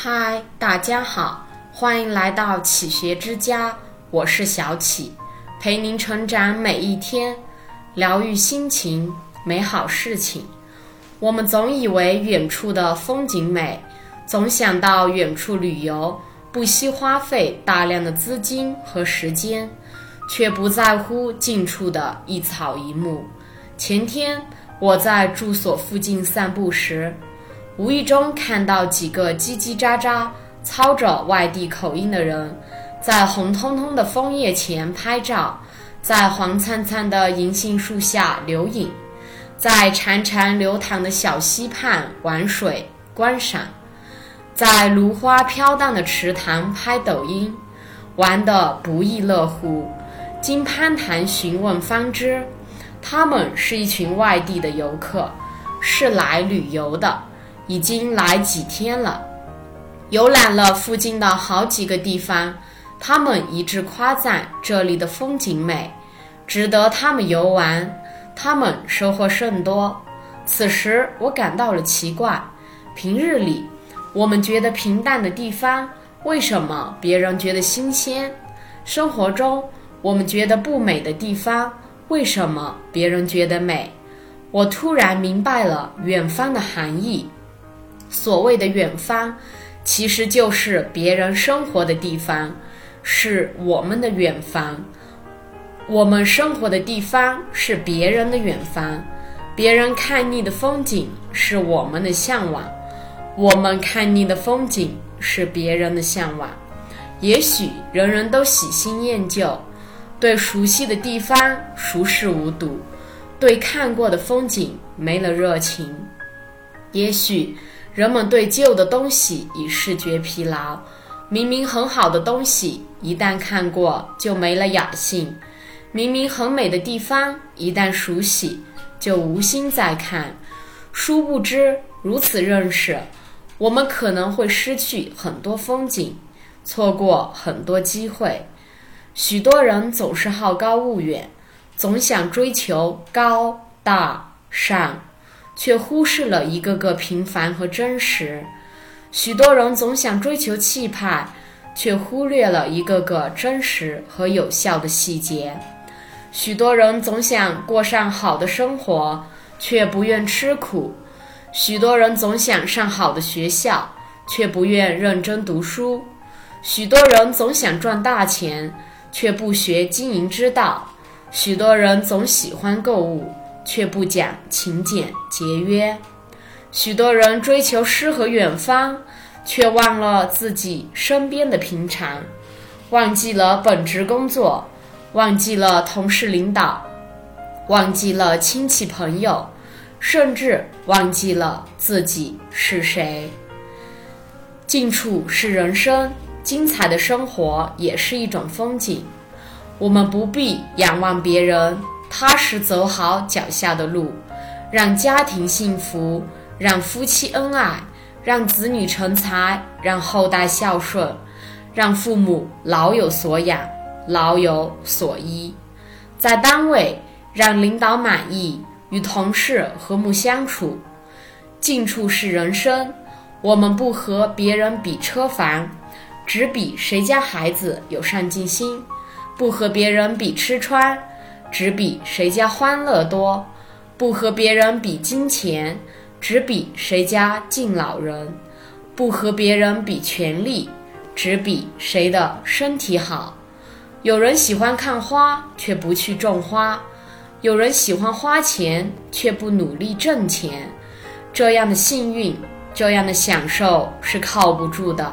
嗨，大家好，欢迎来到启学之家，我是小启，陪您成长每一天，疗愈心情，美好事情。我们总以为远处的风景美，总想到远处旅游，不惜花费大量的资金和时间，却不在乎近处的一草一木。前天我在住所附近散步时。无意中看到几个叽叽喳喳、操着外地口音的人，在红彤彤的枫叶前拍照，在黄灿灿的银杏树下留影，在潺潺流淌的小溪畔玩水观赏，在芦花飘荡的池塘拍抖音，玩得不亦乐乎。经攀谈询问方知，他们是一群外地的游客，是来旅游的。已经来几天了，游览了附近的好几个地方，他们一致夸赞这里的风景美，值得他们游玩。他们收获甚多。此时我感到了奇怪：平日里我们觉得平淡的地方，为什么别人觉得新鲜？生活中我们觉得不美的地方，为什么别人觉得美？我突然明白了远方的含义。所谓的远方，其实就是别人生活的地方，是我们的远方。我们生活的地方是别人的远方，别人看腻的风景是我们的向往，我们看腻的风景是别人的向往。也许人人都喜新厌旧，对熟悉的地方熟视无睹，对看过的风景没了热情。也许。人们对旧的东西已视觉疲劳，明明很好的东西，一旦看过就没了雅兴；明明很美的地方，一旦熟悉就无心再看。殊不知，如此认识，我们可能会失去很多风景，错过很多机会。许多人总是好高骛远，总想追求高大上。却忽视了一个个平凡和真实。许多人总想追求气派，却忽略了一个个真实和有效的细节。许多人总想过上好的生活，却不愿吃苦。许多人总想上好的学校，却不愿认真读书。许多人总想赚大钱，却不学经营之道。许多人总喜欢购物。却不讲勤俭节约，许多人追求诗和远方，却忘了自己身边的平常，忘记了本职工作，忘记了同事领导，忘记了亲戚朋友，甚至忘记了自己是谁。近处是人生，精彩的生活也是一种风景。我们不必仰望别人。踏实走好脚下的路，让家庭幸福，让夫妻恩爱，让子女成才，让后代孝顺，让父母老有所养，老有所依。在单位，让领导满意，与同事和睦相处。近处是人生，我们不和别人比车房，只比谁家孩子有上进心；不和别人比吃穿。只比谁家欢乐多，不和别人比金钱；只比谁家敬老人，不和别人比权力；只比谁的身体好。有人喜欢看花，却不去种花；有人喜欢花钱，却不努力挣钱。这样的幸运，这样的享受是靠不住的。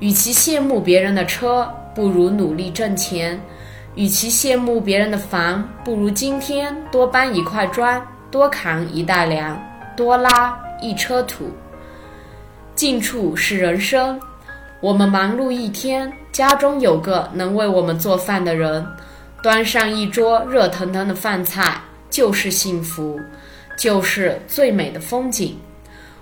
与其羡慕别人的车，不如努力挣钱。与其羡慕别人的房，不如今天多搬一块砖，多扛一袋粮，多拉一车土。近处是人生，我们忙碌一天，家中有个能为我们做饭的人，端上一桌热腾腾的饭菜，就是幸福，就是最美的风景。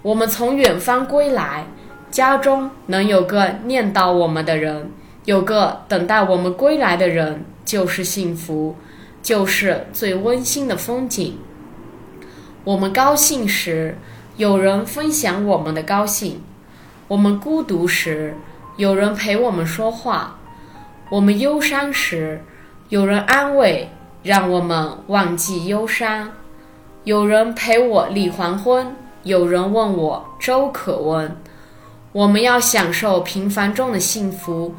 我们从远方归来，家中能有个念叨我们的人，有个等待我们归来的人。就是幸福，就是最温馨的风景。我们高兴时，有人分享我们的高兴；我们孤独时，有人陪我们说话；我们忧伤时，有人安慰，让我们忘记忧伤。有人陪我立黄昏，有人问我粥可温。我们要享受平凡中的幸福，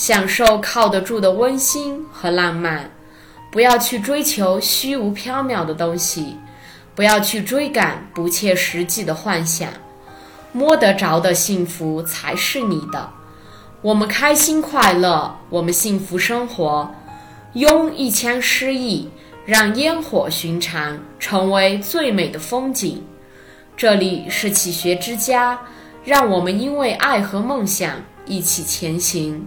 享受靠得住的温馨和浪漫。不要去追求虚无缥缈的东西，不要去追赶不切实际的幻想。摸得着的幸福才是你的。我们开心快乐，我们幸福生活。拥一腔诗意，让烟火寻常成为最美的风景。这里是启学之家，让我们因为爱和梦想一起前行。